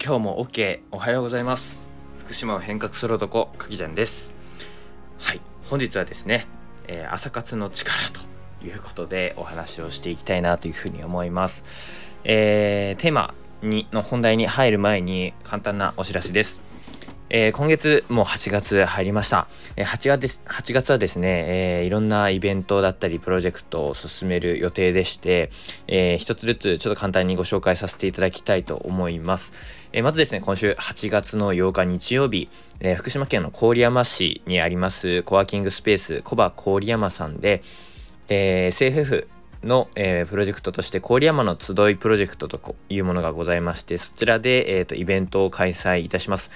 今日も OK おはようございます。福島を変革する男かきちゃんです。はい。本日はですね、えー、朝活の力ということでお話をしていきたいなというふうに思います、えー、テーマにの本題に入る前に簡単なお知らせです。えー、今月もう8月入りました。えー、8, 月です ,8 月はですね、えー、いろんなイベントだったりプロジェクトを進める予定でして、えー、一つずつちょっと簡単にご紹介させていただきたいと思います。えー、まずですね、今週8月の8日日曜日、えー、福島県の郡山市にありますコワーキングスペースコバ郡山さんで、えー、CFF の、えー、プロジェクトとして郡山の集いプロジェクトというものがございましてそちらで、えーと、イベントを開催いたします。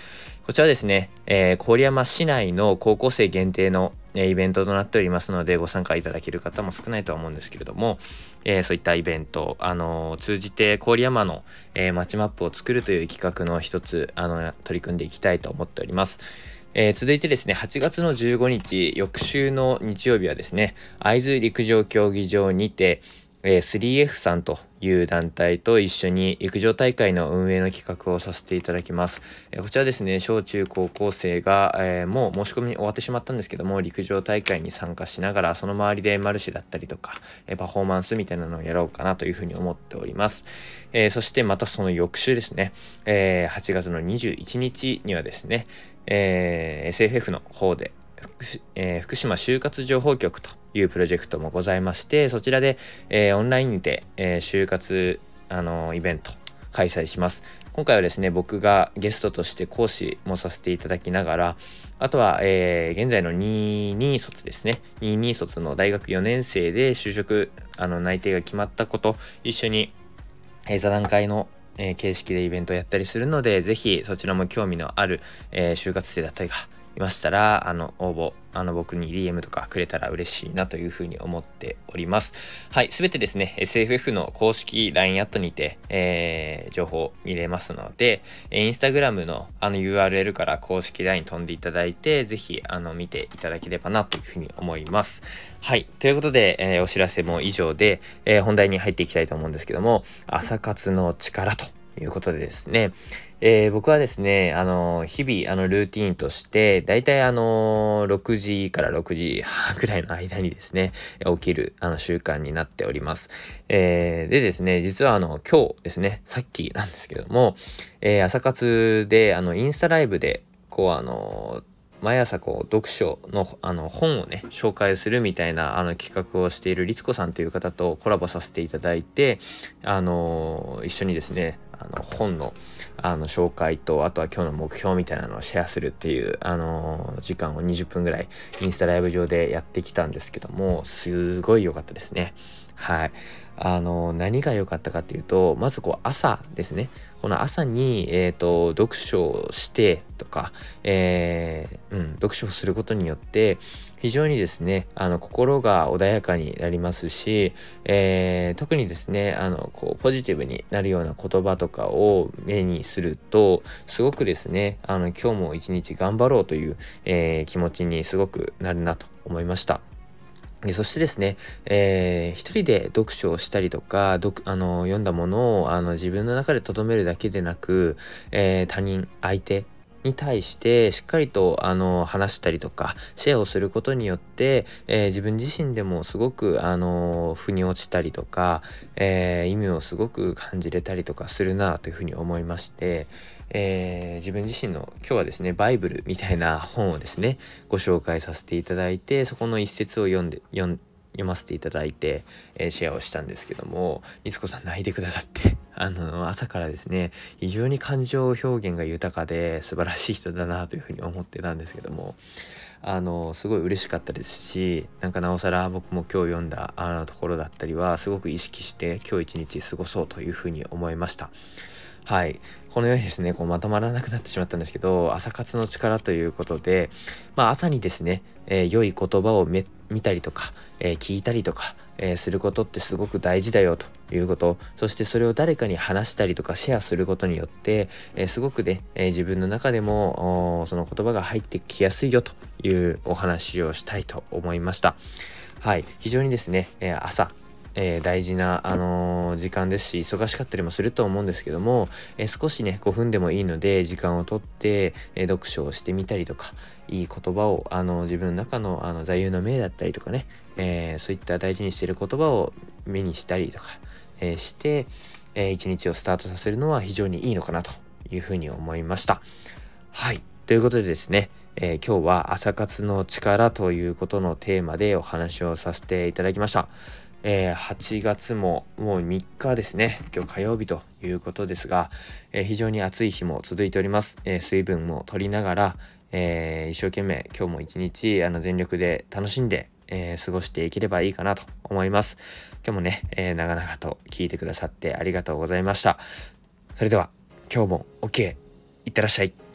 こちらですね、えー、郡山市内の高校生限定の、えー、イベントとなっておりますのでご参加いただける方も少ないとは思うんですけれども、えー、そういったイベント、あの通じて郡山の、えー、街マップを作るという企画の一つあの取り組んでいきたいと思っております。えー、続いてですね、8月の15日、翌週の日曜日はですね、会津陸上競技場にて、え、3F さんという団体と一緒に陸上大会の運営の企画をさせていただきます。え、こちらですね、小中高校生が、えー、もう申し込み終わってしまったんですけども、陸上大会に参加しながら、その周りでマルシェだったりとか、えパフォーマンスみたいなのをやろうかなというふうに思っております。えそしてまたその翌週ですね、え8月の21日にはですね、え SFF の方でえー、福島就活情報局というプロジェクトもございましてそちらで、えー、オンラインにて、えー、就活あのイベント開催します。今回はですね僕がゲストとして講師もさせていただきながらあとは、え、現在の22卒ですね。22卒の大学4年生で就職あの内定が決まったこと一緒に、え、座談会の、形式でイベントをやったりするので、ぜひそちらも興味のある、えー、就活生だったりがいましたら、あの、応募、あの、僕に DM とかくれたら嬉しいなというふうに思っております。はい、すべてですね、SFF の公式 LINE アットにて、えー、情報見れますので、インスタグラムのあの URL から公式 LINE 飛んでいただいて、ぜひ、あの、見ていただければなというふうに思います。はい、ということで、えー、お知らせも以上で、えー、本題に入っていきたいと思うんですけども、朝活の力ということでですね、えー、僕はですね、あの、日々、あの、ルーティンとして、だいたいあの、6時から6時半くらいの間にですね、起きる、あの、習慣になっております。えー、でですね、実はあの、今日ですね、さっきなんですけども、えー、朝活で、あの、インスタライブで、こう、あの、毎朝こう読書のあの本をね紹介するみたいなあの企画をしている律子さんという方とコラボさせていただいてあの一緒にですねあの本のあの紹介とあとは今日の目標みたいなのをシェアするっていうあの時間を20分ぐらいインスタライブ上でやってきたんですけどもすごい良かったですね。はいあの何が良かったかっていうとまずこう朝ですねこの朝に、えーと、読書をしてとか、えー、うん、読書をすることによって非常にですねあの心が穏やかになりますし、えー、特にですねあのこうポジティブになるような言葉とかを目にするとすごくですねあの今日も一日頑張ろうという、えー、気持ちにすごくなるなと思いました。そしてですね、えー、一人で読書をしたりとか、あの読んだものをあの自分の中で留めるだけでなく、えー、他人、相手に対してしっかりとあの話したりとかシェアをすることによって、えー、自分自身でもすごくあの腑に落ちたりとか、えー、意味をすごく感じれたりとかするなというふうに思いまして、えー、自分自身の今日はですねバイブルみたいな本をですねご紹介させていただいてそこの一節を読んで読ませていただいて、え、シェアをしたんですけども、いつこさん泣いてくださって、あの、朝からですね、非常に感情表現が豊かで素晴らしい人だなというふうに思ってたんですけども、あの、すごい嬉しかったですし、なんかなおさら僕も今日読んだあのところだったりは、すごく意識して今日一日過ごそうというふうに思いました。はい。このようにですね、こうまとまらなくなってしまったんですけど、朝活の力ということで、まあ朝にですね、えー、良い言葉を見たりとか、えー、聞いたりとか、えー、することってすごく大事だよということ、そしてそれを誰かに話したりとかシェアすることによって、えすごくね、え自分の中でもその言葉が入ってきやすいよというお話をしたいと思いました。はい、非常にですね、え朝えー、大事な、あのー、時間ですし忙しかったりもすると思うんですけども、えー、少しね5分でもいいので時間をとって、え読書をしてみたりとかいい言葉を、あの自分の中のあの座右の銘だったりとかね、えそういった大事にしてる言葉を目にしたりとか、えして、え一日をスタートさせるのは非常にいいのかなというふうに思いました。はいということでですねえー、今日は朝活の力ということのテーマでお話をさせていただきました。えー、8月ももう3日ですね。今日火曜日ということですが、えー、非常に暑い日も続いております。え水分も取りながら、え一生懸命今日も一日あの全力で楽しんで、え過ごしていければいいかなと思います。今日もね、え長々と聞いてくださってありがとうございました。それでは今日も OK。いってらっしゃい。